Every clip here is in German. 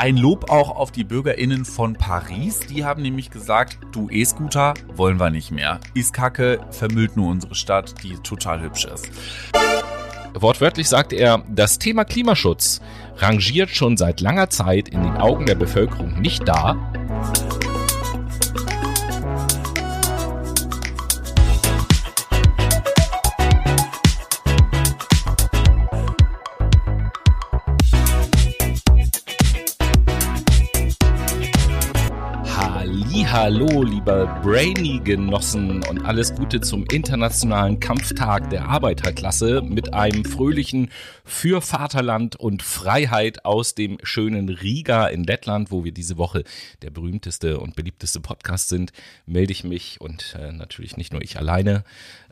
Ein Lob auch auf die BürgerInnen von Paris. Die haben nämlich gesagt, du E-Scooter wollen wir nicht mehr. Ist kacke, vermüllt nur unsere Stadt, die total hübsch ist. Wortwörtlich sagt er, das Thema Klimaschutz rangiert schon seit langer Zeit in den Augen der Bevölkerung nicht da, Hallo, lieber Brainy-Genossen und alles Gute zum Internationalen Kampftag der Arbeiterklasse mit einem fröhlichen Für Vaterland und Freiheit aus dem schönen Riga in Lettland, wo wir diese Woche der berühmteste und beliebteste Podcast sind, melde ich mich und äh, natürlich nicht nur ich alleine,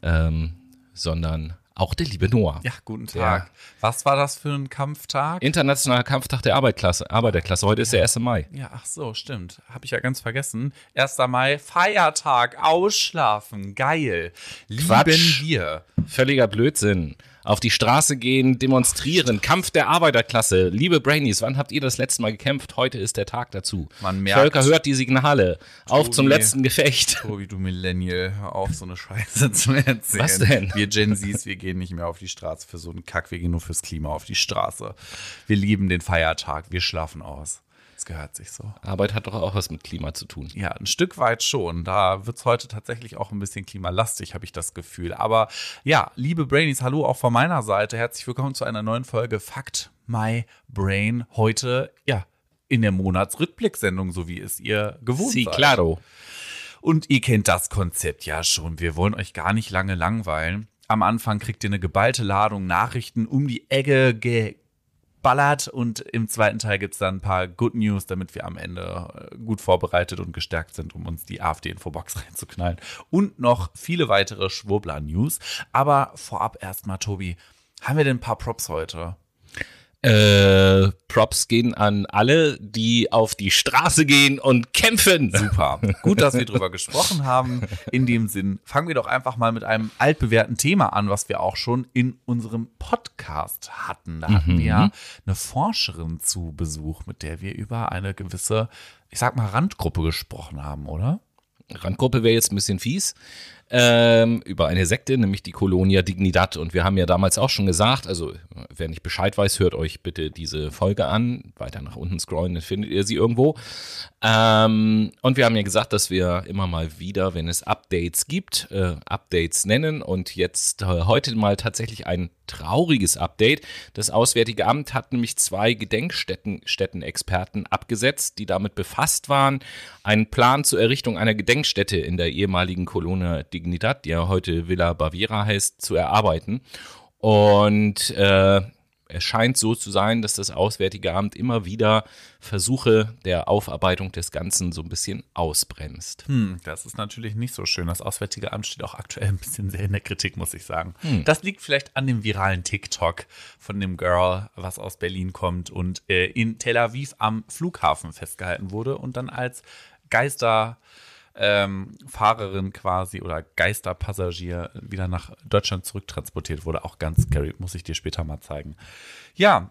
ähm, sondern auch der liebe Noah. Ja, guten Tag. Der Was war das für ein Kampftag? Internationaler Kampftag der Arbeiterklasse. Arbeiterklasse. Heute ist der 1. Mai. Ja, ach so, stimmt. Habe ich ja ganz vergessen. 1. Mai, Feiertag, ausschlafen, geil. Lieben Quatsch. wir. Völliger Blödsinn auf die Straße gehen, demonstrieren, Kampf der Arbeiterklasse. Liebe Brainies, wann habt ihr das letzte Mal gekämpft? Heute ist der Tag dazu. Man merkt, Völker hört die Signale. Tobi, auf zum letzten Gefecht. Tobi, du Millennial, hör auf, so eine Scheiße zu erzählen. Was denn? Wir Gen Zs, wir gehen nicht mehr auf die Straße für so einen Kack, wir gehen nur fürs Klima auf die Straße. Wir lieben den Feiertag, wir schlafen aus. Gehört sich so. Arbeit hat doch auch was mit Klima zu tun. Ja, ein Stück weit schon. Da wird es heute tatsächlich auch ein bisschen klimalastig, habe ich das Gefühl. Aber ja, liebe Brainies, hallo auch von meiner Seite. Herzlich willkommen zu einer neuen Folge Fakt My Brain. Heute, ja, in der Monatsrückblicksendung, so wie es ihr gewohnt sí, seid. claro. Und ihr kennt das Konzept ja schon. Wir wollen euch gar nicht lange langweilen. Am Anfang kriegt ihr eine geballte Ladung Nachrichten um die Ecke ge ballert und im zweiten Teil gibt es dann ein paar Good News, damit wir am Ende äh, gut vorbereitet und gestärkt sind, um uns die AfD-Infobox reinzuknallen. Und noch viele weitere Schwurbler-News. Aber vorab erstmal, Tobi, haben wir denn ein paar Props heute? Äh, Props gehen an alle, die auf die Straße gehen und kämpfen. Super. Gut, dass wir drüber gesprochen haben. In dem Sinn, fangen wir doch einfach mal mit einem altbewährten Thema an, was wir auch schon in unserem Podcast hatten. Da hatten mhm. wir ja eine Forscherin zu Besuch, mit der wir über eine gewisse, ich sag mal, Randgruppe gesprochen haben, oder? Randgruppe wäre jetzt ein bisschen fies ähm, über eine Sekte, nämlich die Colonia Dignidad. Und wir haben ja damals auch schon gesagt, also wer nicht Bescheid weiß, hört euch bitte diese Folge an. Weiter nach unten scrollen, dann findet ihr sie irgendwo. Ähm, und wir haben ja gesagt, dass wir immer mal wieder, wenn es Updates gibt, äh, Updates nennen. Und jetzt äh, heute mal tatsächlich ein trauriges Update. Das Auswärtige Amt hat nämlich zwei Gedenkstätten-Experten abgesetzt, die damit befasst waren, einen Plan zur Errichtung einer Gedenkstätte in der ehemaligen Colonia Dignidad Dignidad, die ja heute Villa Baviera heißt, zu erarbeiten. Und äh, es scheint so zu sein, dass das Auswärtige Amt immer wieder Versuche der Aufarbeitung des Ganzen so ein bisschen ausbremst. Hm, das ist natürlich nicht so schön. Das Auswärtige Amt steht auch aktuell ein bisschen sehr in der Kritik, muss ich sagen. Hm. Das liegt vielleicht an dem viralen TikTok von dem Girl, was aus Berlin kommt und äh, in Tel Aviv am Flughafen festgehalten wurde und dann als Geister ähm, Fahrerin quasi oder Geisterpassagier wieder nach Deutschland zurücktransportiert wurde. Auch ganz scary, muss ich dir später mal zeigen. Ja,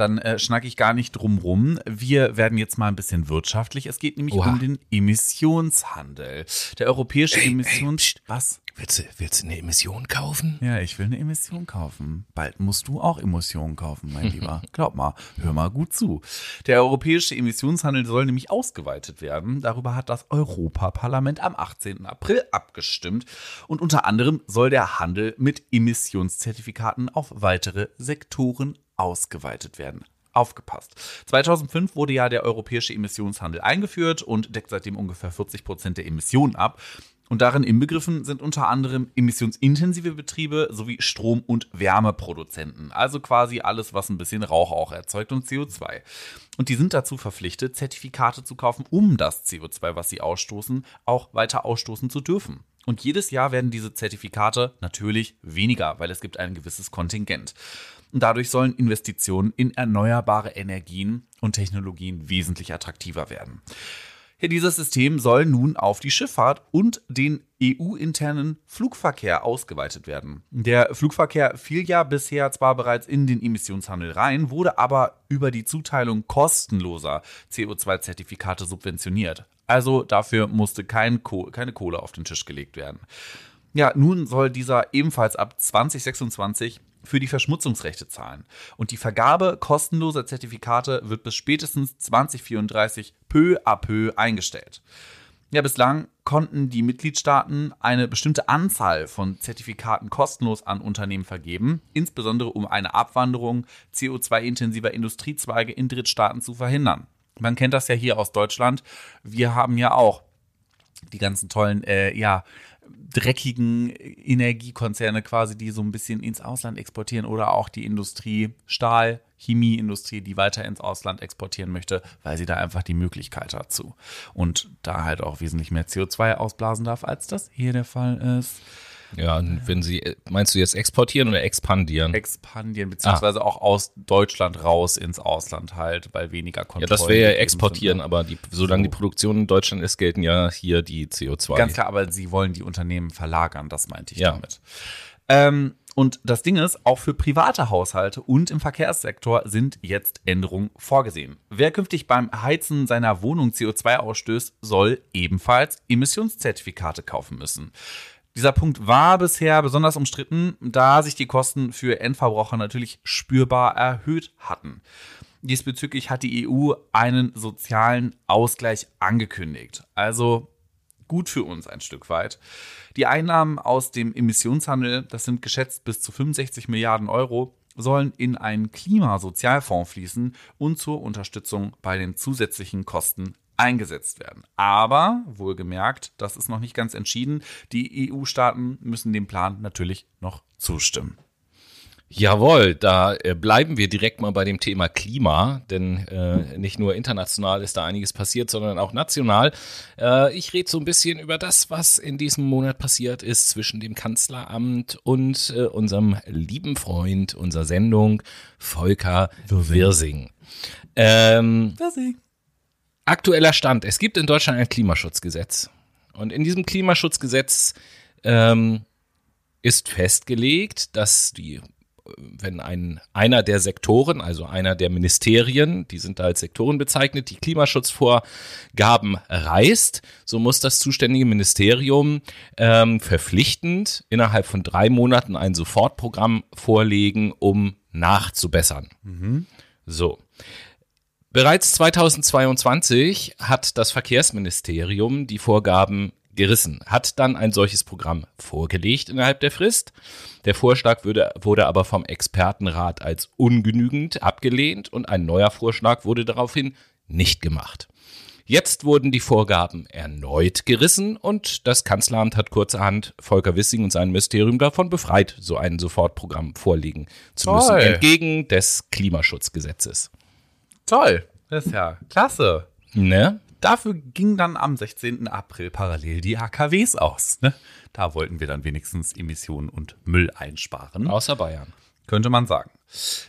dann äh, schnacke ich gar nicht drum rum. Wir werden jetzt mal ein bisschen wirtschaftlich. Es geht nämlich Oha. um den Emissionshandel. Der europäische Emissions... Was? Willst du, willst du eine Emission kaufen? Ja, ich will eine Emission kaufen. Bald musst du auch Emissionen kaufen, mein Lieber. Glaub mal, hör mal gut zu. Der europäische Emissionshandel soll nämlich ausgeweitet werden. Darüber hat das Europaparlament am 18. April abgestimmt. Und unter anderem soll der Handel mit Emissionszertifikaten auf weitere Sektoren ausgeweitet werden aufgepasst. 2005 wurde ja der europäische Emissionshandel eingeführt und deckt seitdem ungefähr 40 Prozent der Emissionen ab. Und darin inbegriffen sind unter anderem emissionsintensive Betriebe sowie Strom- und Wärmeproduzenten. Also quasi alles, was ein bisschen Rauch auch erzeugt und CO2. Und die sind dazu verpflichtet, Zertifikate zu kaufen, um das CO2, was sie ausstoßen, auch weiter ausstoßen zu dürfen. Und jedes Jahr werden diese Zertifikate natürlich weniger, weil es gibt ein gewisses Kontingent. Dadurch sollen Investitionen in erneuerbare Energien und Technologien wesentlich attraktiver werden. Ja, dieses System soll nun auf die Schifffahrt und den EU-internen Flugverkehr ausgeweitet werden. Der Flugverkehr fiel ja bisher zwar bereits in den Emissionshandel rein, wurde aber über die Zuteilung kostenloser CO2-Zertifikate subventioniert. Also dafür musste kein Koh keine Kohle auf den Tisch gelegt werden. Ja, nun soll dieser ebenfalls ab 2026 für die Verschmutzungsrechte zahlen. Und die Vergabe kostenloser Zertifikate wird bis spätestens 2034 peu à peu eingestellt. Ja, bislang konnten die Mitgliedstaaten eine bestimmte Anzahl von Zertifikaten kostenlos an Unternehmen vergeben, insbesondere um eine Abwanderung CO2-intensiver Industriezweige in Drittstaaten zu verhindern. Man kennt das ja hier aus Deutschland. Wir haben ja auch die ganzen tollen, äh, ja, dreckigen Energiekonzerne quasi, die so ein bisschen ins Ausland exportieren oder auch die Industrie, Stahl, Chemieindustrie, die weiter ins Ausland exportieren möchte, weil sie da einfach die Möglichkeit dazu und da halt auch wesentlich mehr CO2 ausblasen darf, als das hier der Fall ist. Ja, wenn Sie, meinst du jetzt exportieren oder expandieren? Expandieren, beziehungsweise ah. auch aus Deutschland raus ins Ausland halt, weil weniger Kontrollen. Ja, das wäre ja exportieren, sind. aber die, solange so. die Produktion in Deutschland ist, gelten ja hier die CO2. Ganz klar, aber Sie wollen die Unternehmen verlagern, das meinte ich ja. damit. Ähm, und das Ding ist, auch für private Haushalte und im Verkehrssektor sind jetzt Änderungen vorgesehen. Wer künftig beim Heizen seiner Wohnung CO2 ausstößt, soll ebenfalls Emissionszertifikate kaufen müssen. Dieser Punkt war bisher besonders umstritten, da sich die Kosten für Endverbraucher natürlich spürbar erhöht hatten. Diesbezüglich hat die EU einen sozialen Ausgleich angekündigt. Also gut für uns ein Stück weit. Die Einnahmen aus dem Emissionshandel, das sind geschätzt bis zu 65 Milliarden Euro, sollen in einen Klimasozialfonds fließen und zur Unterstützung bei den zusätzlichen Kosten eingesetzt werden. Aber, wohlgemerkt, das ist noch nicht ganz entschieden, die EU-Staaten müssen dem Plan natürlich noch zustimmen. Jawohl, da äh, bleiben wir direkt mal bei dem Thema Klima, denn äh, nicht nur international ist da einiges passiert, sondern auch national. Äh, ich rede so ein bisschen über das, was in diesem Monat passiert ist zwischen dem Kanzleramt und äh, unserem lieben Freund unserer Sendung, Volker Wirsing. Wirsing. Ähm, Wirsing. Aktueller Stand. Es gibt in Deutschland ein Klimaschutzgesetz. Und in diesem Klimaschutzgesetz ähm, ist festgelegt, dass die, wenn ein, einer der Sektoren, also einer der Ministerien, die sind da als Sektoren bezeichnet, die Klimaschutzvorgaben reißt, so muss das zuständige Ministerium ähm, verpflichtend innerhalb von drei Monaten ein Sofortprogramm vorlegen, um nachzubessern. Mhm. So. Bereits 2022 hat das Verkehrsministerium die Vorgaben gerissen, hat dann ein solches Programm vorgelegt innerhalb der Frist. Der Vorschlag würde, wurde aber vom Expertenrat als ungenügend abgelehnt und ein neuer Vorschlag wurde daraufhin nicht gemacht. Jetzt wurden die Vorgaben erneut gerissen und das Kanzleramt hat kurzerhand Volker Wissing und sein Ministerium davon befreit, so ein Sofortprogramm vorlegen zu müssen, Toll. entgegen des Klimaschutzgesetzes. Toll. Das ist ja klasse. Ne? Dafür ging dann am 16. April parallel die AKWs aus. Ne? Da wollten wir dann wenigstens Emissionen und Müll einsparen. Außer Bayern. Könnte man sagen.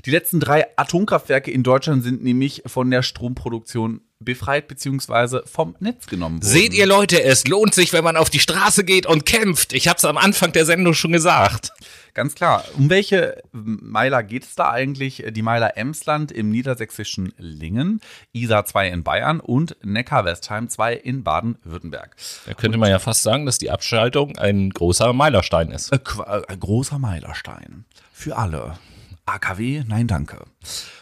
Die letzten drei Atomkraftwerke in Deutschland sind nämlich von der Stromproduktion befreit bzw. vom Netz genommen worden. Seht ihr Leute, es lohnt sich, wenn man auf die Straße geht und kämpft. Ich habe es am Anfang der Sendung schon gesagt. Ganz klar. Um welche Meiler geht es da eigentlich? Die Meiler Emsland im niedersächsischen Lingen, Isar 2 in Bayern und Neckar-Westheim 2 in Baden-Württemberg. Da könnte man ja fast sagen, dass die Abschaltung ein großer Meilerstein ist. Äh, ein großer Meilerstein. Für alle. AKW, nein danke.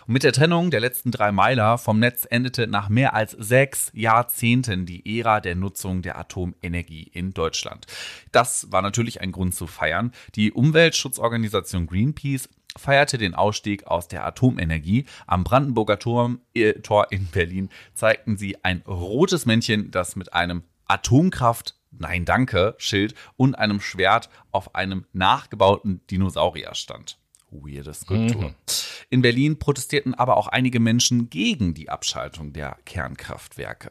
Und mit der Trennung der letzten drei Meiler vom Netz endete nach mehr als sechs Jahrzehnten die Ära der Nutzung der Atomenergie in Deutschland. Das war natürlich ein Grund zu feiern. Die Umweltschutzorganisation Greenpeace feierte den Ausstieg aus der Atomenergie. Am Brandenburger Turm, äh, Tor in Berlin zeigten sie ein rotes Männchen, das mit einem Atomkraft Nein Danke Schild und einem Schwert auf einem nachgebauten Dinosaurier stand. Weirde Skulptur. In Berlin protestierten aber auch einige Menschen gegen die Abschaltung der Kernkraftwerke.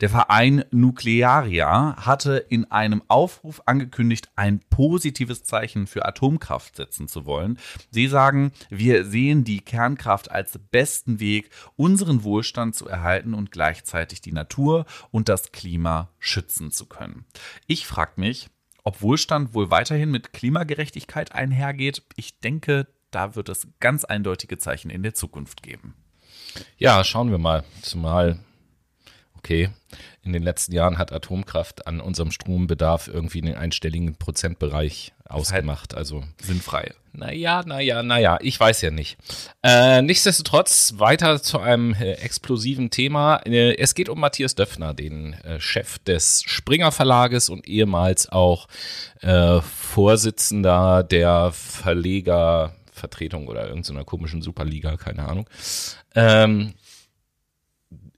Der Verein Nuclearia hatte in einem Aufruf angekündigt, ein positives Zeichen für Atomkraft setzen zu wollen. Sie sagen, wir sehen die Kernkraft als besten Weg, unseren Wohlstand zu erhalten und gleichzeitig die Natur und das Klima schützen zu können. Ich frage mich, ob Wohlstand wohl weiterhin mit Klimagerechtigkeit einhergeht. Ich denke, da wird es ganz eindeutige Zeichen in der Zukunft geben. Ja, schauen wir mal. Zumal, okay, in den letzten Jahren hat Atomkraft an unserem Strombedarf irgendwie einen einstelligen Prozentbereich ausgemacht. Also sinnfrei. Naja, naja, naja, ich weiß ja nicht. Äh, nichtsdestotrotz weiter zu einem äh, explosiven Thema. Äh, es geht um Matthias Döpfner, den äh, Chef des Springer Verlages und ehemals auch äh, Vorsitzender der Verlegervertretung oder irgendeiner komischen Superliga, keine Ahnung. Ähm,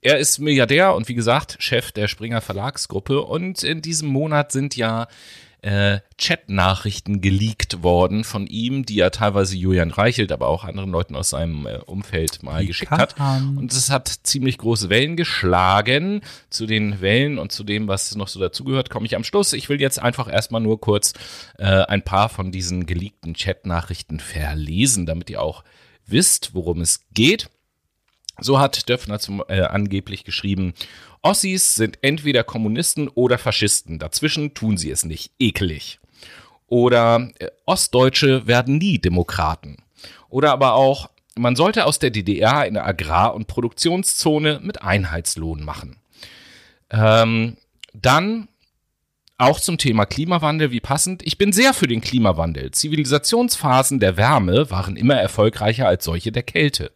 er ist Milliardär und wie gesagt Chef der Springer Verlagsgruppe und in diesem Monat sind ja äh, Chat-Nachrichten geleakt worden von ihm, die er teilweise Julian Reichelt, aber auch anderen Leuten aus seinem äh, Umfeld mal Wie geschickt hat. Und es hat ziemlich große Wellen geschlagen. Zu den Wellen und zu dem, was noch so dazugehört, komme ich am Schluss. Ich will jetzt einfach erstmal nur kurz äh, ein paar von diesen geleakten Chat-Nachrichten verlesen, damit ihr auch wisst, worum es geht. So hat Döpfner zum, äh, angeblich geschrieben, Ossis sind entweder Kommunisten oder Faschisten. Dazwischen tun sie es nicht. Ekelig. Oder äh, Ostdeutsche werden nie Demokraten. Oder aber auch, man sollte aus der DDR eine Agrar- und Produktionszone mit Einheitslohn machen. Ähm, dann auch zum Thema Klimawandel, wie passend. Ich bin sehr für den Klimawandel. Zivilisationsphasen der Wärme waren immer erfolgreicher als solche der Kälte.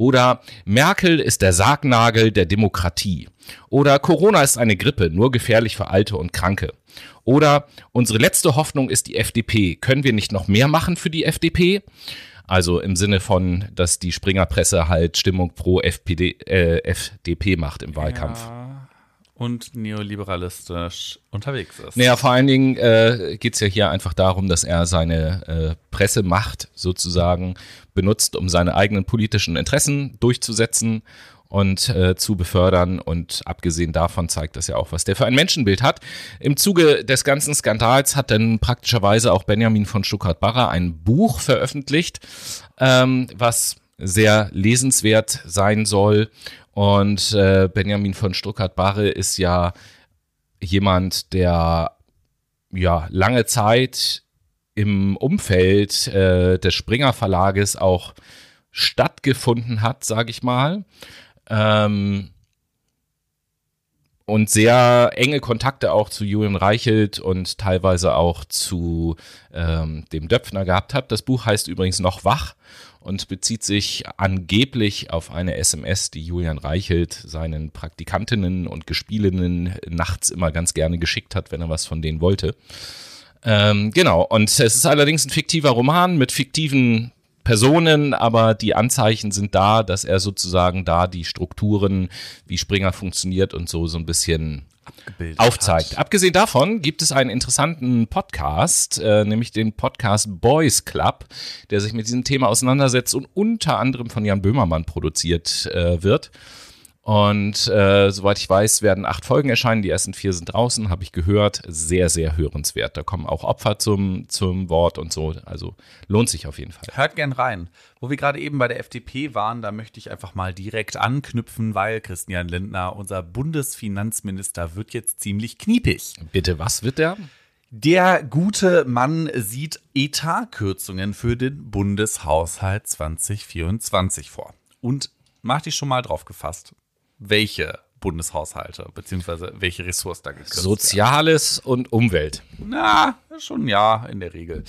Oder Merkel ist der Sargnagel der Demokratie. Oder Corona ist eine Grippe, nur gefährlich für Alte und Kranke. Oder unsere letzte Hoffnung ist die FDP. Können wir nicht noch mehr machen für die FDP? Also im Sinne von, dass die Springerpresse halt Stimmung pro FPD, äh, FDP macht im Wahlkampf. Ja und neoliberalistisch unterwegs ist. Naja, vor allen Dingen äh, geht es ja hier einfach darum, dass er seine äh, Pressemacht sozusagen benutzt, um seine eigenen politischen Interessen durchzusetzen und äh, zu befördern. Und abgesehen davon zeigt das ja auch, was der für ein Menschenbild hat. Im Zuge des ganzen Skandals hat dann praktischerweise auch Benjamin von Stuttgart-Barre ein Buch veröffentlicht, ähm, was sehr lesenswert sein soll. Und äh, Benjamin von Stuttgart-Barre ist ja jemand, der ja lange Zeit im Umfeld äh, des Springer Verlages auch stattgefunden hat, sage ich mal. Ähm, und sehr enge Kontakte auch zu Julian Reichelt und teilweise auch zu ähm, dem Döpfner gehabt hat. Das Buch heißt übrigens noch Wach und bezieht sich angeblich auf eine SMS, die Julian Reichelt seinen Praktikantinnen und Gespielinnen nachts immer ganz gerne geschickt hat, wenn er was von denen wollte. Ähm, genau, und es ist allerdings ein fiktiver Roman mit fiktiven Personen, aber die Anzeichen sind da, dass er sozusagen da die Strukturen, wie Springer funktioniert und so so ein bisschen aufzeigt. Hat. Abgesehen davon gibt es einen interessanten Podcast, äh, nämlich den Podcast Boys Club, der sich mit diesem Thema auseinandersetzt und unter anderem von Jan Böhmermann produziert äh, wird. Und äh, soweit ich weiß, werden acht Folgen erscheinen. Die ersten vier sind draußen, habe ich gehört. Sehr, sehr hörenswert. Da kommen auch Opfer zum, zum Wort und so. Also lohnt sich auf jeden Fall. Hört gern rein. Wo wir gerade eben bei der FDP waren, da möchte ich einfach mal direkt anknüpfen, weil Christian Lindner, unser Bundesfinanzminister, wird jetzt ziemlich kniepig. Bitte, was wird der? Der gute Mann sieht Etatkürzungen für den Bundeshaushalt 2024 vor. Und mach dich schon mal drauf gefasst welche Bundeshaushalte, beziehungsweise welche Ressourcen da gekürzt Soziales werden. und Umwelt. Na, schon ja, in der Regel.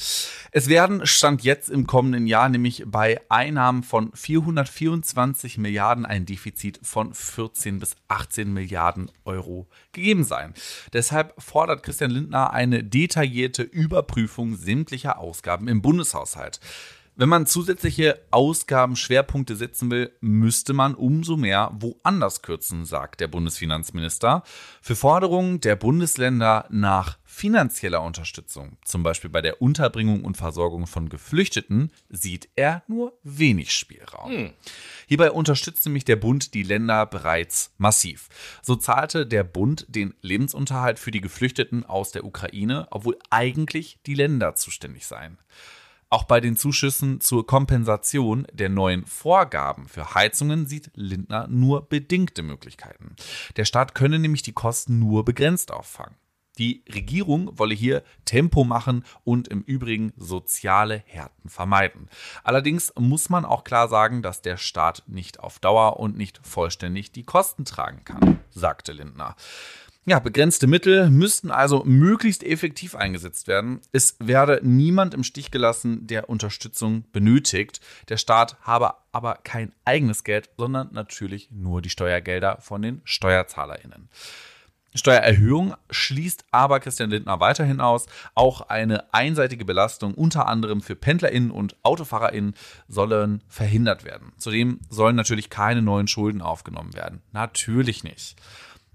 Es werden Stand jetzt im kommenden Jahr nämlich bei Einnahmen von 424 Milliarden ein Defizit von 14 bis 18 Milliarden Euro gegeben sein. Deshalb fordert Christian Lindner eine detaillierte Überprüfung sämtlicher Ausgaben im Bundeshaushalt. Wenn man zusätzliche Ausgabenschwerpunkte setzen will, müsste man umso mehr woanders kürzen, sagt der Bundesfinanzminister. Für Forderungen der Bundesländer nach finanzieller Unterstützung, zum Beispiel bei der Unterbringung und Versorgung von Geflüchteten, sieht er nur wenig Spielraum. Hm. Hierbei unterstützt nämlich der Bund die Länder bereits massiv. So zahlte der Bund den Lebensunterhalt für die Geflüchteten aus der Ukraine, obwohl eigentlich die Länder zuständig seien. Auch bei den Zuschüssen zur Kompensation der neuen Vorgaben für Heizungen sieht Lindner nur bedingte Möglichkeiten. Der Staat könne nämlich die Kosten nur begrenzt auffangen. Die Regierung wolle hier Tempo machen und im Übrigen soziale Härten vermeiden. Allerdings muss man auch klar sagen, dass der Staat nicht auf Dauer und nicht vollständig die Kosten tragen kann, sagte Lindner. Ja, begrenzte Mittel müssten also möglichst effektiv eingesetzt werden. Es werde niemand im Stich gelassen, der Unterstützung benötigt. Der Staat habe aber kein eigenes Geld, sondern natürlich nur die Steuergelder von den SteuerzahlerInnen. Steuererhöhung schließt aber Christian Lindner weiterhin aus. Auch eine einseitige Belastung unter anderem für PendlerInnen und AutofahrerInnen sollen verhindert werden. Zudem sollen natürlich keine neuen Schulden aufgenommen werden. Natürlich nicht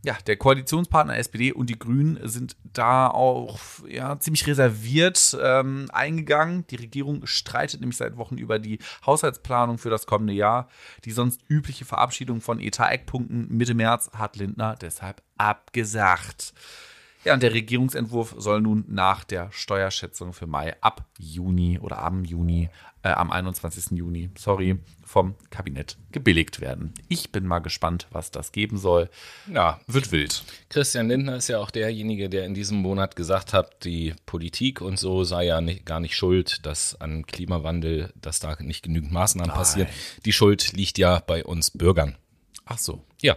ja, der Koalitionspartner SPD und die Grünen sind da auch ja, ziemlich reserviert ähm, eingegangen. Die Regierung streitet nämlich seit Wochen über die Haushaltsplanung für das kommende Jahr. Die sonst übliche Verabschiedung von Etat-Eckpunkten Mitte März hat Lindner deshalb abgesagt. Ja, und der Regierungsentwurf soll nun nach der Steuerschätzung für Mai ab Juni oder am Juni, äh, am 21. Juni, sorry, vom Kabinett gebilligt werden. Ich bin mal gespannt, was das geben soll. Ja, wird wild. Christian Lindner ist ja auch derjenige, der in diesem Monat gesagt hat, die Politik und so sei ja nicht, gar nicht schuld, dass an Klimawandel, dass da nicht genügend Maßnahmen Nein. passieren. Die Schuld liegt ja bei uns Bürgern. Ach so. Ja,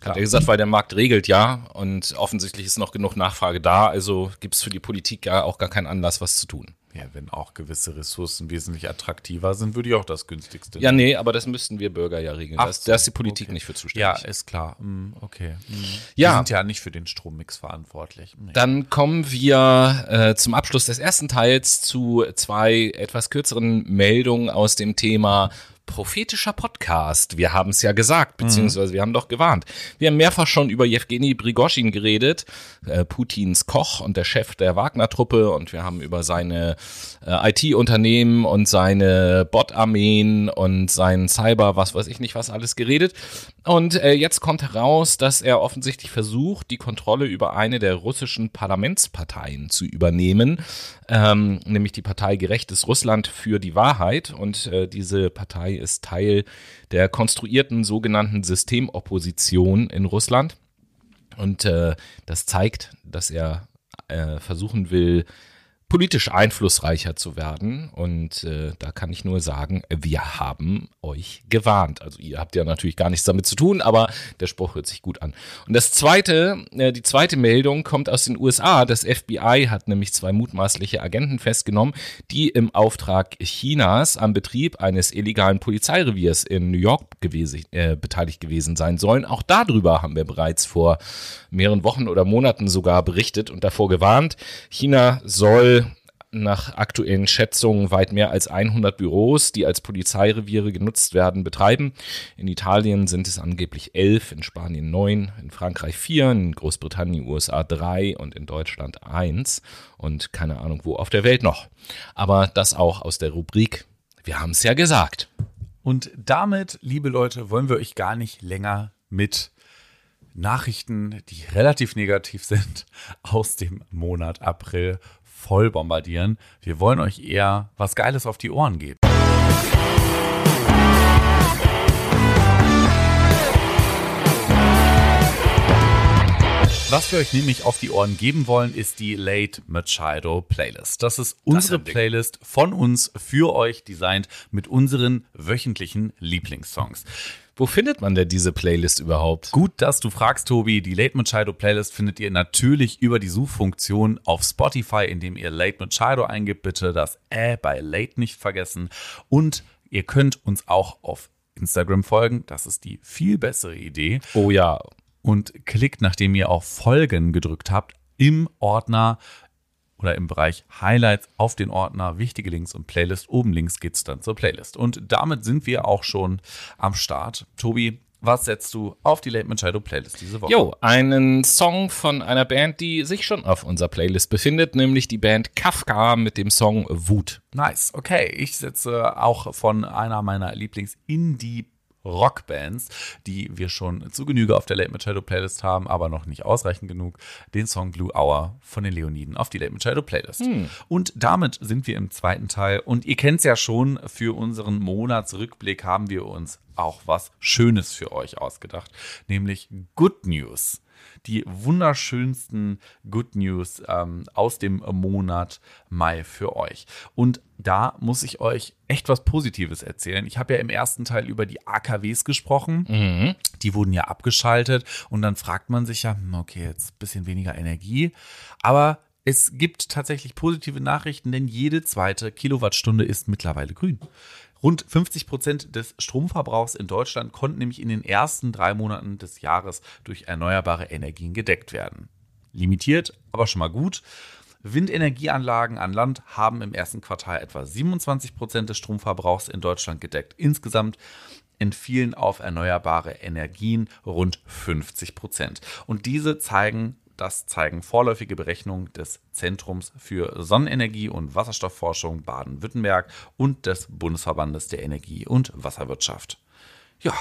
Klar. Hat er gesagt, weil der Markt regelt ja und offensichtlich ist noch genug Nachfrage da, also gibt es für die Politik ja auch gar keinen Anlass, was zu tun. Ja, wenn auch gewisse Ressourcen wesentlich attraktiver sind, würde ich auch das günstigste. Ja, nee, aber das müssten wir Bürger ja regeln. Ach, da ist die Politik okay. nicht für zuständig. Ja, ist klar. Hm, okay. Hm. Ja. Wir sind ja nicht für den Strommix verantwortlich. Nee. Dann kommen wir äh, zum Abschluss des ersten Teils zu zwei etwas kürzeren Meldungen aus dem Thema prophetischer Podcast. Wir haben es ja gesagt, beziehungsweise wir haben doch gewarnt. Wir haben mehrfach schon über Jewgeni Brigoschin geredet, äh, Putins Koch und der Chef der Wagner-Truppe und wir haben über seine äh, IT-Unternehmen und seine Bot-Armeen und sein Cyber, was weiß ich nicht, was alles geredet. Und äh, jetzt kommt heraus, dass er offensichtlich versucht, die Kontrolle über eine der russischen Parlamentsparteien zu übernehmen, ähm, nämlich die Partei Gerechtes Russland für die Wahrheit. Und äh, diese Partei ist Teil der konstruierten sogenannten Systemopposition in Russland. Und äh, das zeigt, dass er äh, versuchen will, politisch einflussreicher zu werden. Und äh, da kann ich nur sagen, wir haben euch gewarnt. Also ihr habt ja natürlich gar nichts damit zu tun, aber der Spruch hört sich gut an. Und das zweite, äh, die zweite Meldung kommt aus den USA. Das FBI hat nämlich zwei mutmaßliche Agenten festgenommen, die im Auftrag Chinas am Betrieb eines illegalen Polizeireviers in New York gewesen, äh, beteiligt gewesen sein sollen. Auch darüber haben wir bereits vor mehreren Wochen oder Monaten sogar berichtet und davor gewarnt. China soll nach aktuellen Schätzungen weit mehr als 100 Büros, die als Polizeireviere genutzt werden, betreiben. In Italien sind es angeblich elf, in Spanien neun, in Frankreich vier, in Großbritannien, USA drei und in Deutschland eins und keine Ahnung wo auf der Welt noch. Aber das auch aus der Rubrik Wir haben es ja gesagt. Und damit, liebe Leute, wollen wir euch gar nicht länger mit Nachrichten, die relativ negativ sind, aus dem Monat April voll bombardieren. Wir wollen euch eher was Geiles auf die Ohren geben. Was wir euch nämlich auf die Ohren geben wollen, ist die Late Machado Playlist. Das ist unsere das Playlist von uns für euch designt mit unseren wöchentlichen Lieblingssongs. Wo findet man denn diese Playlist überhaupt? Gut, dass du fragst, Tobi. Die Late Machado Playlist findet ihr natürlich über die Suchfunktion auf Spotify, indem ihr Late Machado eingibt. Bitte das Ä bei Late nicht vergessen. Und ihr könnt uns auch auf Instagram folgen. Das ist die viel bessere Idee. Oh ja. Und klickt, nachdem ihr auf Folgen gedrückt habt, im Ordner oder im Bereich Highlights auf den Ordner Wichtige Links und Playlist. Oben links geht's dann zur Playlist. Und damit sind wir auch schon am Start. Tobi, was setzt du auf die Late Machado Playlist diese Woche? Jo, einen Song von einer Band, die sich schon auf unserer Playlist befindet, nämlich die Band Kafka mit dem Song Wut. Nice, okay. Ich setze auch von einer meiner Lieblings-Indie- Rockbands, die wir schon zu Genüge auf der Late Machado Playlist haben, aber noch nicht ausreichend genug, den Song Blue Hour von den Leoniden auf die Late Machado Playlist. Hm. Und damit sind wir im zweiten Teil und ihr kennt es ja schon, für unseren Monatsrückblick haben wir uns auch was Schönes für euch ausgedacht, nämlich Good News die wunderschönsten Good News ähm, aus dem Monat Mai für euch. Und da muss ich euch echt was Positives erzählen. Ich habe ja im ersten Teil über die AKWs gesprochen. Mhm. Die wurden ja abgeschaltet und dann fragt man sich ja, hm, okay, jetzt ein bisschen weniger Energie. Aber es gibt tatsächlich positive Nachrichten, denn jede zweite Kilowattstunde ist mittlerweile grün. Rund 50 Prozent des Stromverbrauchs in Deutschland konnten nämlich in den ersten drei Monaten des Jahres durch erneuerbare Energien gedeckt werden. Limitiert, aber schon mal gut. Windenergieanlagen an Land haben im ersten Quartal etwa 27 Prozent des Stromverbrauchs in Deutschland gedeckt. Insgesamt entfielen auf erneuerbare Energien rund 50 Prozent. Und diese zeigen das zeigen vorläufige Berechnungen des Zentrums für Sonnenenergie und Wasserstoffforschung Baden-Württemberg und des Bundesverbandes der Energie- und Wasserwirtschaft. Ja,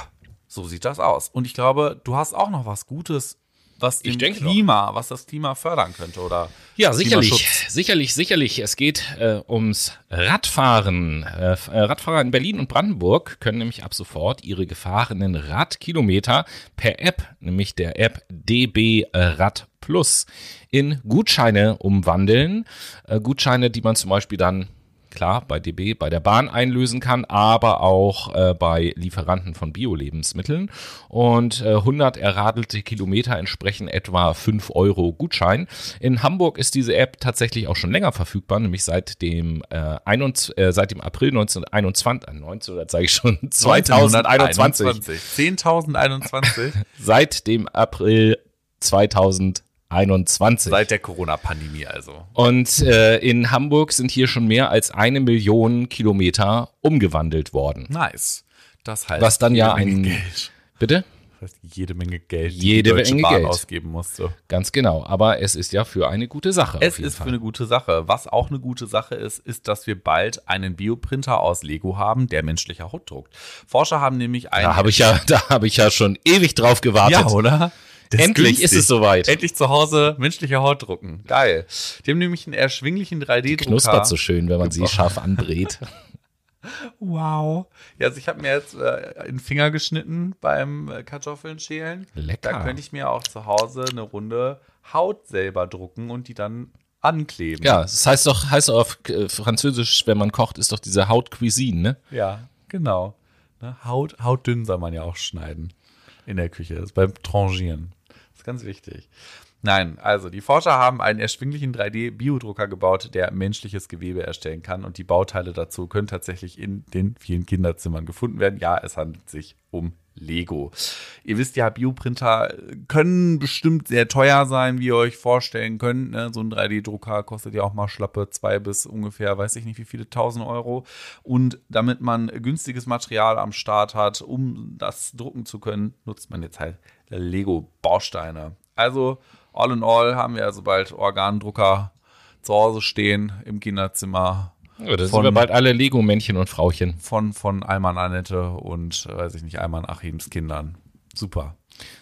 so sieht das aus. Und ich glaube, du hast auch noch was Gutes was dem Klima, doch. was das Klima fördern könnte oder ja sicherlich, sicherlich, sicherlich. Es geht äh, ums Radfahren. Äh, äh, Radfahrer in Berlin und Brandenburg können nämlich ab sofort ihre gefahrenen Radkilometer per App, nämlich der App DB Rad Plus, in Gutscheine umwandeln. Äh, Gutscheine, die man zum Beispiel dann klar bei DB, bei der Bahn einlösen kann, aber auch äh, bei Lieferanten von Bio-Lebensmitteln. Und äh, 100 erradelte Kilometer entsprechen etwa 5 Euro Gutschein. In Hamburg ist diese App tatsächlich auch schon länger verfügbar, nämlich seit dem, äh, 21, äh, seit dem April 1921, äh, 19, oder sage ich schon, 2021. 10.021. seit dem April 2021. 21. Seit der Corona-Pandemie also. Und äh, in Hamburg sind hier schon mehr als eine Million Kilometer umgewandelt worden. Nice. Das heißt, was dann ja ein Geld. Bitte? Das heißt, jede Menge Geld, jede die Menge Bahn Geld ausgeben musste. Ganz genau. Aber es ist ja für eine gute Sache. Es ist Fall. für eine gute Sache. Was auch eine gute Sache ist, ist, dass wir bald einen Bioprinter aus Lego haben, der menschliche Haut druckt. Forscher haben nämlich einen. Da habe ich ja, da habe ich ja schon ewig drauf gewartet. Ja, oder? Endlich ist, ist es soweit. Endlich zu Hause menschliche Haut drucken. Geil. Die haben nämlich einen erschwinglichen 3D-Drucker. Knuspert so schön, wenn man sie scharf andreht. Wow. Ja, also ich habe mir jetzt äh, den Finger geschnitten beim äh, Kartoffeln schälen. Lecker. Da könnte ich mir auch zu Hause eine Runde Haut selber drucken und die dann ankleben. Ja, das heißt doch, heißt doch auf äh, Französisch, wenn man kocht, ist doch diese Haut Cuisine, ne? Ja, genau. Ne? Haut, hautdünn soll man ja auch schneiden in der Küche. Das ist beim Trangieren ganz wichtig. Nein, also die Forscher haben einen erschwinglichen 3D-Biodrucker gebaut, der menschliches Gewebe erstellen kann und die Bauteile dazu können tatsächlich in den vielen Kinderzimmern gefunden werden. Ja, es handelt sich um Lego. Ihr wisst ja, Bioprinter können bestimmt sehr teuer sein, wie ihr euch vorstellen könnt. Ne? So ein 3D-Drucker kostet ja auch mal schlappe zwei bis ungefähr, weiß ich nicht, wie viele tausend Euro. Und damit man günstiges Material am Start hat, um das drucken zu können, nutzt man jetzt halt Lego-Bausteine. Also, all in all haben wir also bald Organdrucker zu Hause stehen im Kinderzimmer. Ja, das von, sind wir bald alle Lego-Männchen und Frauchen. Von, von Alman Annette und, weiß ich nicht, Alman Achims Kindern. Super.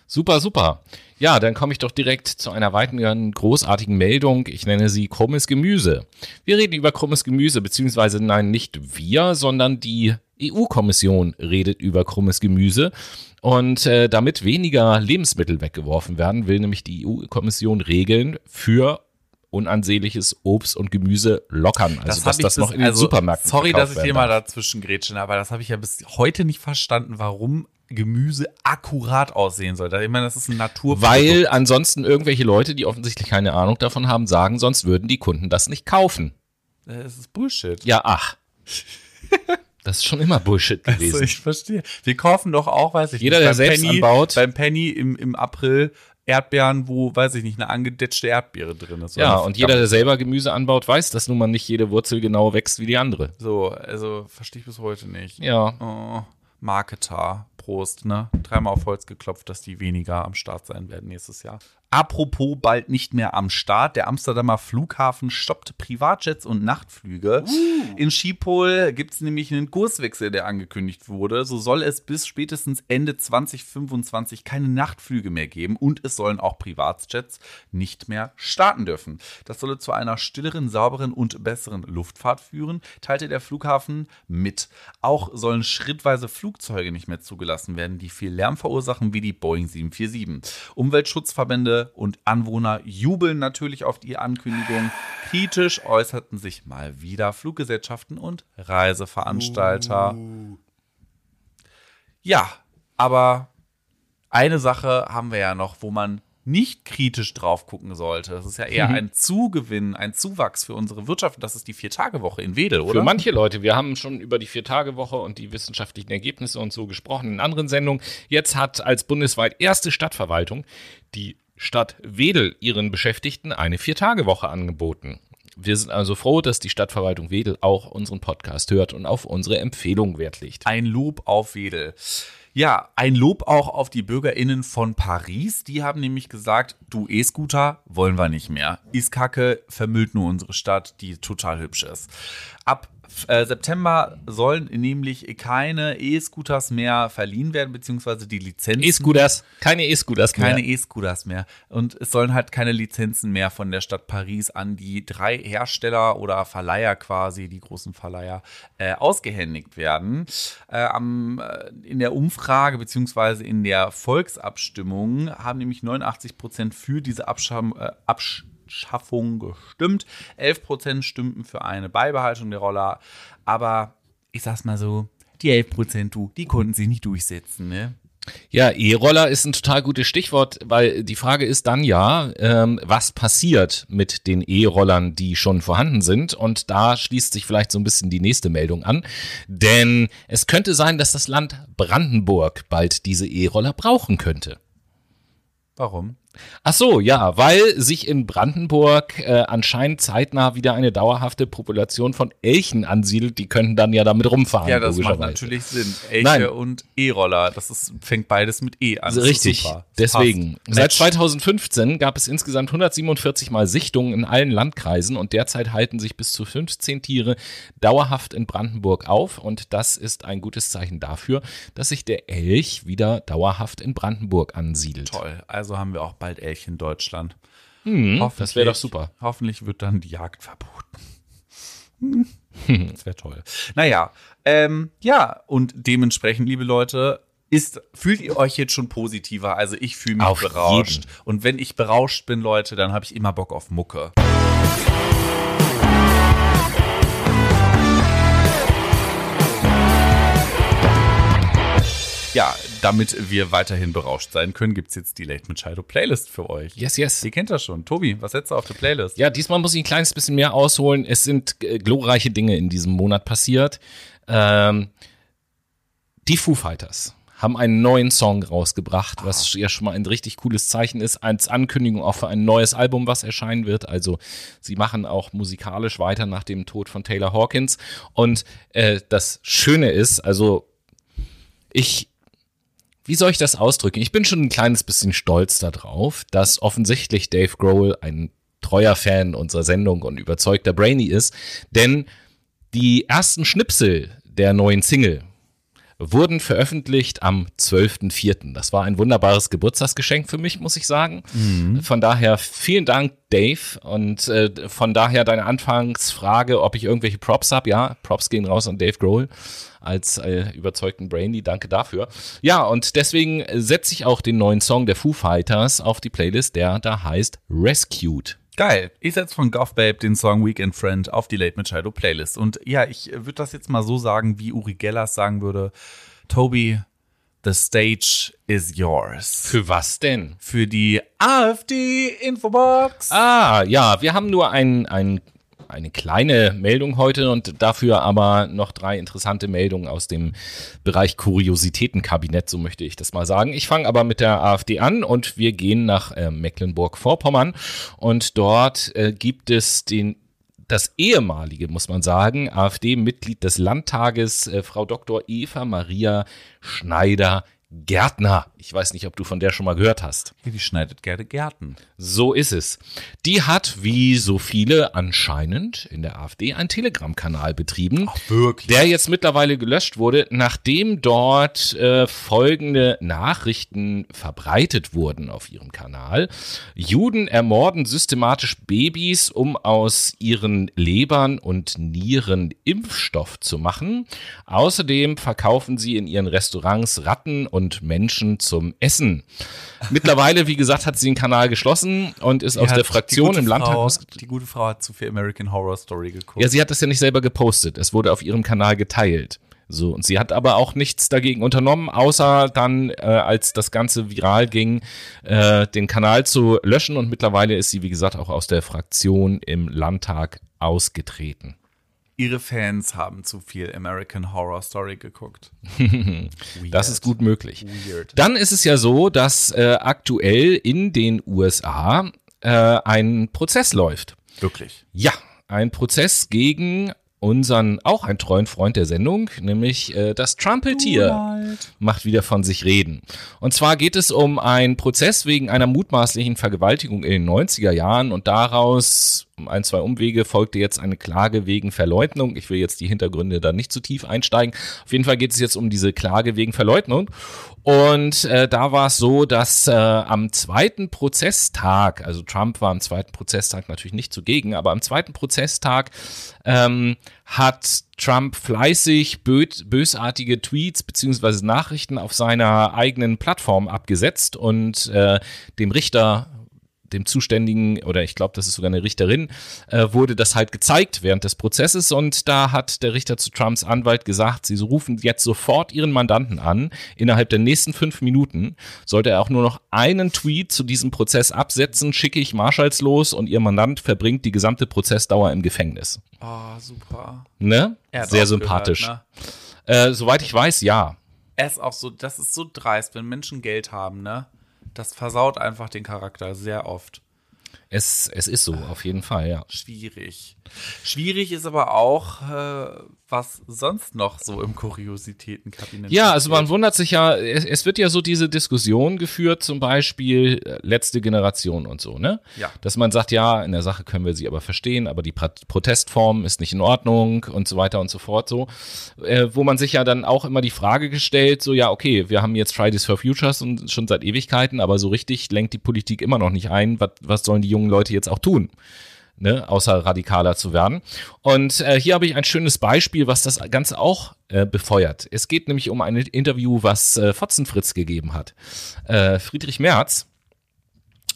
Super, super. Ja, dann komme ich doch direkt zu einer weiteren großartigen Meldung. Ich nenne sie krummes Gemüse. Wir reden über krummes Gemüse, beziehungsweise nein, nicht wir, sondern die EU-Kommission redet über krummes Gemüse. Und äh, damit weniger Lebensmittel weggeworfen werden, will nämlich die EU-Kommission Regeln für unansehnliches Obst und Gemüse lockern. Also das dass das noch in den also, Supermärkten Sorry, dass ich hier mal dazwischen grätschen, aber das habe ich ja bis heute nicht verstanden, warum Gemüse akkurat aussehen soll. Ich meine, das ist ein Naturprodukt. Weil ansonsten irgendwelche Leute, die offensichtlich keine Ahnung davon haben, sagen, sonst würden die Kunden das nicht kaufen. Das ist Bullshit. Ja, ach. Das ist schon immer Bullshit gewesen. Also ich verstehe. Wir kaufen doch auch, weiß ich Jeder, nicht, der selbst Penny, anbaut. Beim Penny im, im April Erdbeeren, wo, weiß ich nicht, eine angedetschte Erdbeere drin ist. Ja, Oder und jeder, der selber Gemüse anbaut, weiß, dass nun mal nicht jede Wurzel genau wächst wie die andere. So, also verstehe ich bis heute nicht. Ja. Oh, Marketer, Prost, ne? Dreimal auf Holz geklopft, dass die weniger am Start sein werden nächstes Jahr. Apropos bald nicht mehr am Start. Der Amsterdamer Flughafen stoppt Privatjets und Nachtflüge. In Schiphol gibt es nämlich einen Kurswechsel, der angekündigt wurde. So soll es bis spätestens Ende 2025 keine Nachtflüge mehr geben und es sollen auch Privatjets nicht mehr starten dürfen. Das solle zu einer stilleren, sauberen und besseren Luftfahrt führen, teilte der Flughafen mit. Auch sollen schrittweise Flugzeuge nicht mehr zugelassen werden, die viel Lärm verursachen, wie die Boeing 747. Umweltschutzverbände und Anwohner jubeln natürlich auf die Ankündigung. Kritisch äußerten sich mal wieder Fluggesellschaften und Reiseveranstalter. Ja, aber eine Sache haben wir ja noch, wo man nicht kritisch drauf gucken sollte. Das ist ja eher Mhm. ein Zugewinn, ein Zuwachs für unsere Wirtschaft. Das ist die Vier-Tage-Woche in Wedel, oder? Für manche Leute, wir haben schon über die Vier-Tage-Woche und die wissenschaftlichen Ergebnisse und so gesprochen in anderen Sendungen. Jetzt hat als bundesweit erste Stadtverwaltung die Stadt Wedel ihren Beschäftigten eine Vier-Tage-Woche angeboten. Wir sind also froh, dass die Stadtverwaltung Wedel auch unseren Podcast hört und auf unsere Empfehlung Wert legt. Ein Lob auf Wedel. Ja, ein Lob auch auf die BürgerInnen von Paris. Die haben nämlich gesagt, du E-Scooter wollen wir nicht mehr. Ist kacke, vermüllt nur unsere Stadt, die total hübsch ist. Ab äh, September sollen nämlich keine E-Scooters mehr verliehen werden, beziehungsweise die Lizenzen. E-Scooters, keine E-Scooters mehr. keine E-Scooters mehr. Und es sollen halt keine Lizenzen mehr von der Stadt Paris an die drei Hersteller oder Verleiher quasi, die großen Verleiher, äh, ausgehändigt werden. Äh, am, äh, in der Umfrage beziehungsweise in der Volksabstimmung haben nämlich 89 Prozent für diese Abscham äh, Abschaffung gestimmt. 11 Prozent stimmten für eine Beibehaltung der Roller. Aber ich sag's mal so, die 11 Prozent, du, die konnten sich nicht durchsetzen, ne? Ja, E-Roller ist ein total gutes Stichwort, weil die Frage ist dann ja, ähm, was passiert mit den E-Rollern, die schon vorhanden sind? Und da schließt sich vielleicht so ein bisschen die nächste Meldung an. Denn es könnte sein, dass das Land Brandenburg bald diese E-Roller brauchen könnte. Warum? Ach so, ja, weil sich in Brandenburg äh, anscheinend zeitnah wieder eine dauerhafte Population von Elchen ansiedelt. Die könnten dann ja damit rumfahren. Ja, das macht natürlich Sinn. Elche Nein. und E-Roller, das ist, fängt beides mit E an. Richtig, deswegen. passt. Seit Match. 2015 gab es insgesamt 147 Mal Sichtungen in allen Landkreisen und derzeit halten sich bis zu 15 Tiere dauerhaft in Brandenburg auf und das ist ein gutes Zeichen dafür, dass sich der Elch wieder dauerhaft in Brandenburg ansiedelt. Toll. Also haben wir auch bald Elche in Deutschland. Mhm, das wäre doch super. Hoffentlich wird dann die Jagd verboten. Hm. Das wäre toll. Naja, ähm, ja, und dementsprechend, liebe Leute, ist, fühlt ihr euch jetzt schon positiver? Also ich fühle mich Auf berauscht. jeden. Und wenn ich berauscht bin, Leute, dann habe ich immer Bock auf Mucke. Ja, damit wir weiterhin berauscht sein können, gibt es jetzt die Late Machado Playlist für euch. Yes, yes. Ihr kennt das schon. Tobi, was setzt du auf die Playlist? Ja, diesmal muss ich ein kleines bisschen mehr ausholen. Es sind äh, glorreiche Dinge in diesem Monat passiert. Ähm, die Foo Fighters haben einen neuen Song rausgebracht, was ja schon mal ein richtig cooles Zeichen ist, als Ankündigung auch für ein neues Album, was erscheinen wird. Also sie machen auch musikalisch weiter nach dem Tod von Taylor Hawkins. Und äh, das Schöne ist, also ich wie soll ich das ausdrücken? Ich bin schon ein kleines bisschen stolz darauf, dass offensichtlich Dave Grohl ein treuer Fan unserer Sendung und überzeugter Brainy ist, denn die ersten Schnipsel der neuen Single wurden veröffentlicht am 12.04. Das war ein wunderbares Geburtstagsgeschenk für mich, muss ich sagen. Von daher vielen Dank, Dave. Und äh, von daher deine Anfangsfrage, ob ich irgendwelche Props habe. Ja, Props gehen raus an Dave Grohl als äh, überzeugten Brainy. Danke dafür. Ja, und deswegen setze ich auch den neuen Song der Foo Fighters auf die Playlist, der da heißt Rescued. Geil. Ich setze von Goth Babe den Song Weekend Friend auf die Late Machado Playlist. Und ja, ich würde das jetzt mal so sagen, wie Uri Gellers sagen würde. Toby, the stage is yours. Für was denn? Für die AfD Infobox. Ah, ja, wir haben nur ein, ein eine kleine Meldung heute und dafür aber noch drei interessante Meldungen aus dem Bereich Kuriositätenkabinett, so möchte ich das mal sagen. Ich fange aber mit der AfD an und wir gehen nach äh, Mecklenburg-Vorpommern und dort äh, gibt es den das ehemalige, muss man sagen, AfD-Mitglied des Landtages, äh, Frau Dr. Eva Maria Schneider Gärtner. Ich weiß nicht, ob du von der schon mal gehört hast. Die schneidet gerne Gärten. So ist es. Die hat, wie so viele anscheinend in der AfD, einen Telegram-Kanal betrieben. Ach, wirklich? Der jetzt mittlerweile gelöscht wurde, nachdem dort äh, folgende Nachrichten verbreitet wurden auf ihrem Kanal. Juden ermorden systematisch Babys, um aus ihren Lebern und Nieren Impfstoff zu machen. Außerdem verkaufen sie in ihren Restaurants Ratten und Menschen zum Essen. Mittlerweile, wie gesagt, hat sie den Kanal geschlossen und ist Die aus hat- der Fraktion im Landtag aus. Die gute Frau hat zu viel American Horror Story geguckt. Ja, sie hat das ja nicht selber gepostet. Es wurde auf ihrem Kanal geteilt. So, und sie hat aber auch nichts dagegen unternommen, außer dann, äh, als das Ganze viral ging, äh, den Kanal zu löschen. Und mittlerweile ist sie, wie gesagt, auch aus der Fraktion im Landtag ausgetreten. Ihre Fans haben zu viel American Horror Story geguckt. Das ist gut möglich. Weird. Dann ist es ja so, dass äh, aktuell in den USA äh, ein Prozess läuft. Wirklich. Ja, ein Prozess gegen unseren, auch einen treuen Freund der Sendung, nämlich äh, das Trumpeltier macht wieder von sich reden. Und zwar geht es um einen Prozess wegen einer mutmaßlichen Vergewaltigung in den 90er Jahren und daraus ein, zwei Umwege folgte jetzt eine Klage wegen Verleugnung. Ich will jetzt die Hintergründe da nicht zu tief einsteigen. Auf jeden Fall geht es jetzt um diese Klage wegen Verleugnung. Und äh, da war es so, dass äh, am zweiten Prozesstag, also Trump war am zweiten Prozesstag natürlich nicht zugegen, aber am zweiten Prozesstag ähm, hat Trump fleißig bö bösartige Tweets beziehungsweise Nachrichten auf seiner eigenen Plattform abgesetzt und äh, dem Richter dem Zuständigen, oder ich glaube, das ist sogar eine Richterin, äh, wurde das halt gezeigt während des Prozesses und da hat der Richter zu Trumps Anwalt gesagt, sie rufen jetzt sofort ihren Mandanten an. Innerhalb der nächsten fünf Minuten sollte er auch nur noch einen Tweet zu diesem Prozess absetzen, schicke ich Marshalls los und ihr Mandant verbringt die gesamte Prozessdauer im Gefängnis. Oh, super. Ne? Sehr sympathisch. Gehört, ne? äh, soweit ich weiß, ja. Er ist auch so, das ist so dreist, wenn Menschen Geld haben, ne? Das versaut einfach den Charakter sehr oft. Es, es ist so, auf jeden Fall, ja. Schwierig. Schwierig ist aber auch, äh, was sonst noch so im Kuriositätenkabinett Ja, also man wundert sich ja, es, es wird ja so diese Diskussion geführt, zum Beispiel äh, letzte Generation und so, ne? Ja. Dass man sagt, ja, in der Sache können wir sie aber verstehen, aber die Pra- Protestform ist nicht in Ordnung und so weiter und so fort, so. Äh, wo man sich ja dann auch immer die Frage gestellt, so, ja, okay, wir haben jetzt Fridays for Futures und schon seit Ewigkeiten, aber so richtig lenkt die Politik immer noch nicht ein, was, was sollen die jungen Leute jetzt auch tun? ne, außer radikaler zu werden. Und äh, hier habe ich ein schönes Beispiel, was das Ganze auch äh, befeuert. Es geht nämlich um ein Interview, was äh, Fotzenfritz gegeben hat. Äh, Friedrich Merz.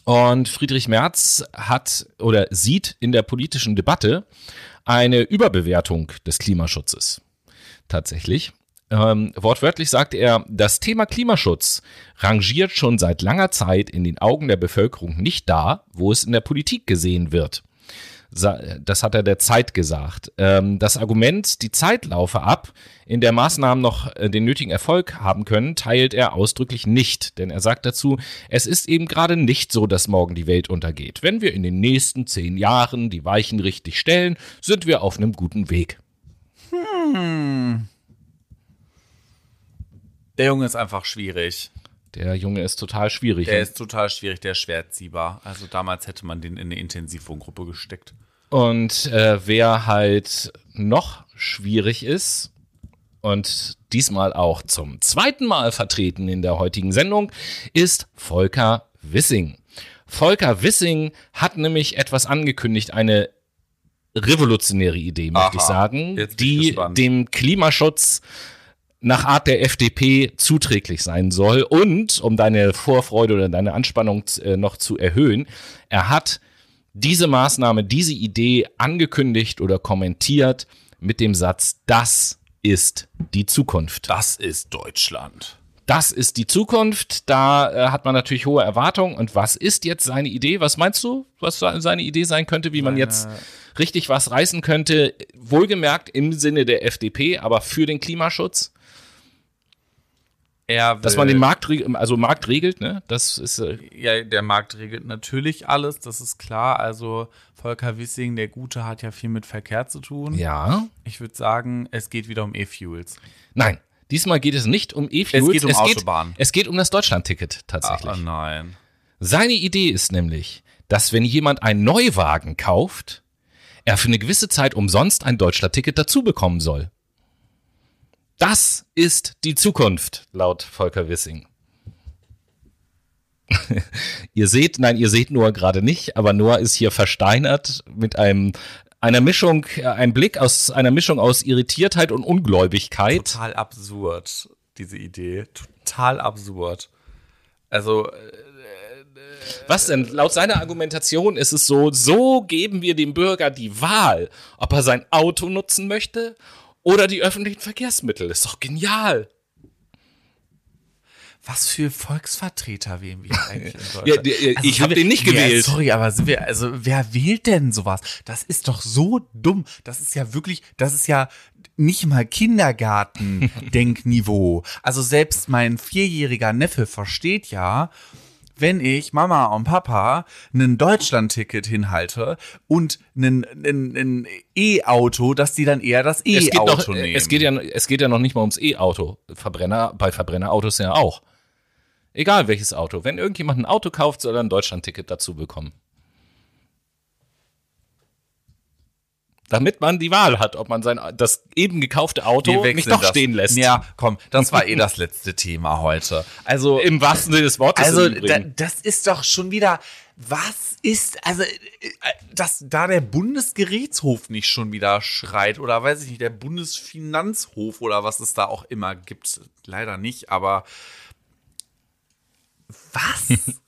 Und Friedrich Merz hat oder sieht in der politischen Debatte eine Überbewertung des Klimaschutzes. Tatsächlich. Ähm, wortwörtlich sagt er, das Thema Klimaschutz rangiert schon seit langer Zeit in den Augen der Bevölkerung nicht da, wo es in der Politik gesehen wird. Das hat er der Zeit gesagt. Ähm, Das Argument, die Zeit laufe ab, in der Maßnahmen noch äh, den nötigen Erfolg haben können, teilt er ausdrücklich nicht. Denn er sagt dazu, es ist eben gerade nicht so, dass morgen die Welt untergeht. Wenn wir in den nächsten zehn Jahren die Weichen richtig stellen, sind wir auf einem guten Weg. Der Junge ist einfach schwierig. Der Junge ist total schwierig. Der ist total schwierig, der ist schwerziehbar. Also damals hätte man den in eine Intensivwohngruppe gesteckt. Und äh, wer halt noch schwierig ist und diesmal auch zum zweiten Mal vertreten in der heutigen Sendung, ist Volker Wissing. Volker Wissing hat nämlich etwas angekündigt, eine revolutionäre Idee, möchte ich Aha, sagen, ich die gespannt. dem Klimaschutz nach Art der FDP zuträglich sein soll. Und, um deine Vorfreude oder deine Anspannung äh, noch zu erhöhen, er hat diese Maßnahme, diese Idee angekündigt oder kommentiert mit dem Satz, das ist die Zukunft. Das ist Deutschland. Das ist die Zukunft. Da äh, hat man natürlich hohe Erwartungen. Und was ist jetzt seine Idee? Was meinst du, was seine Idee sein könnte, wie man jetzt richtig was reißen könnte? Wohlgemerkt im Sinne der FDP, aber für den Klimaschutz. Er Dass will- man den Markt, also Markt regelt, ne? Das ist, äh, Ja, der Markt regelt natürlich alles, das ist klar. Also Volker Wissing, der Gute, hat ja viel mit Verkehr zu tun. ja. Ich würde sagen, es geht wieder um E-Fuels. Nein. Diesmal geht es nicht um E-Fuels. Es geht um Autobahnen. Es geht um das Deutschlandticket tatsächlich. Ah, nein. Seine Idee ist nämlich, dass wenn jemand einen Neuwagen kauft, er für eine gewisse Zeit umsonst ein Deutschlandticket dazu bekommen soll. Das ist die Zukunft, laut Volker Wissing. ihr seht, nein, ihr seht Noah gerade nicht, aber Noah ist hier versteinert mit einem einer Mischung, äh, ein Blick aus einer Mischung aus Irritiertheit und Ungläubigkeit. Total absurd, diese Idee. Total absurd. Also, äh, Was denn? Laut seiner Argumentation ist es so, so geben wir dem Bürger die Wahl, ob er sein Auto nutzen möchte oder die öffentlichen Verkehrsmittel. Ist doch genial. was für Volksvertreter wählen wir eigentlich in Deutschland? Ja, der- ich sind hab wir- den nicht Ja, gewählt. sorry, aber wir, also wer wählt denn sowas? Das ist doch so dumm. Das ist ja wirklich, das ist ja nicht mal Kindergarten-Denkniveau. Also selbst mein vierjähriger Neffe versteht ja, wenn ich Mama und Papa ein Deutschlandticket hinhalte und ein, E-Auto, dass die dann eher das E-Auto noch, nehmen. es, geht ja, es geht ja noch nicht mal ums E-Auto. Verbrenner, bei Verbrennerautos ja auch. Egal welches Auto. Wenn irgendjemand ein Auto kauft, soll er ein Deutschlandticket dazu bekommen. Damit man die Wahl hat, ob man sein das eben gekaufte Auto nicht doch das. stehen lässt. Ja, komm, das war eh das letzte Thema heute. Also Im wahrsten Sinne des Wortes. Also da, das ist doch schon wieder, was ist, also, äh, dass da der Bundesgerichtshof nicht schon wieder schreit oder weiß ich nicht, der Bundesfinanzhof oder was es da auch immer gibt. Leider nicht, aber was?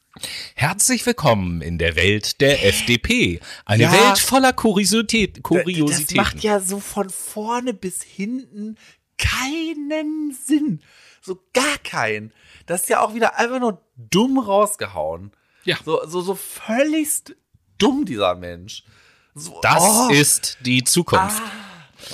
Herzlich willkommen in der Welt der FDP. Eine Ja. Welt voller Kuriosität, das Kuriositäten. macht ja so von vorne bis hinten keinen Sinn. So gar keinen. Das ist ja auch wieder einfach nur dumm rausgehauen. Ja. So, so, so völligst dumm, dieser Mensch. So, das oh. ist die Zukunft.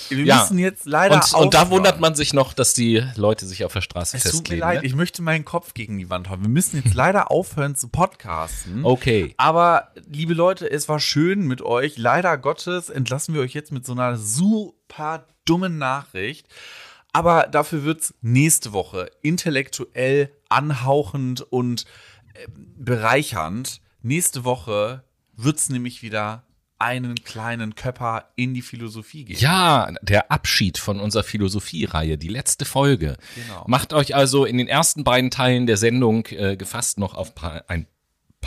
Wir Ja. müssen jetzt leider und, und da wundert man sich noch, dass die Leute sich auf der Straße Es tut mir festlegen. leid, ne? ich möchte meinen Kopf gegen die Wand hauen. Wir müssen jetzt leider aufhören zu podcasten. Okay. Aber, liebe Leute, es war schön mit euch. Leider Gottes entlassen wir euch jetzt mit so einer super dummen Nachricht. Aber dafür wird's nächste Woche intellektuell anhauchend und äh, bereichernd. Nächste Woche wird's nämlich wieder einen kleinen Köpper in die Philosophie geben. Ja, der Abschied von unserer Philosophie-Reihe, die letzte Folge. Genau. Macht euch also in den ersten beiden Teilen der Sendung äh, gefasst noch auf paar, ein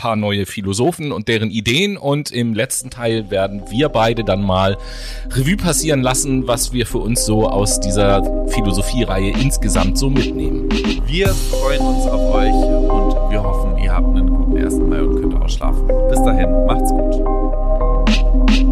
paar neue Philosophen und deren Ideen und im letzten Teil werden wir beide dann mal Revue passieren lassen, was wir für uns so aus dieser Philosophie-Reihe insgesamt so mitnehmen. Wir freuen uns auf euch und wir hoffen, ihr habt einen guten 1. Mai und könnt ausschlafen. Bis dahin, macht's gut. thank you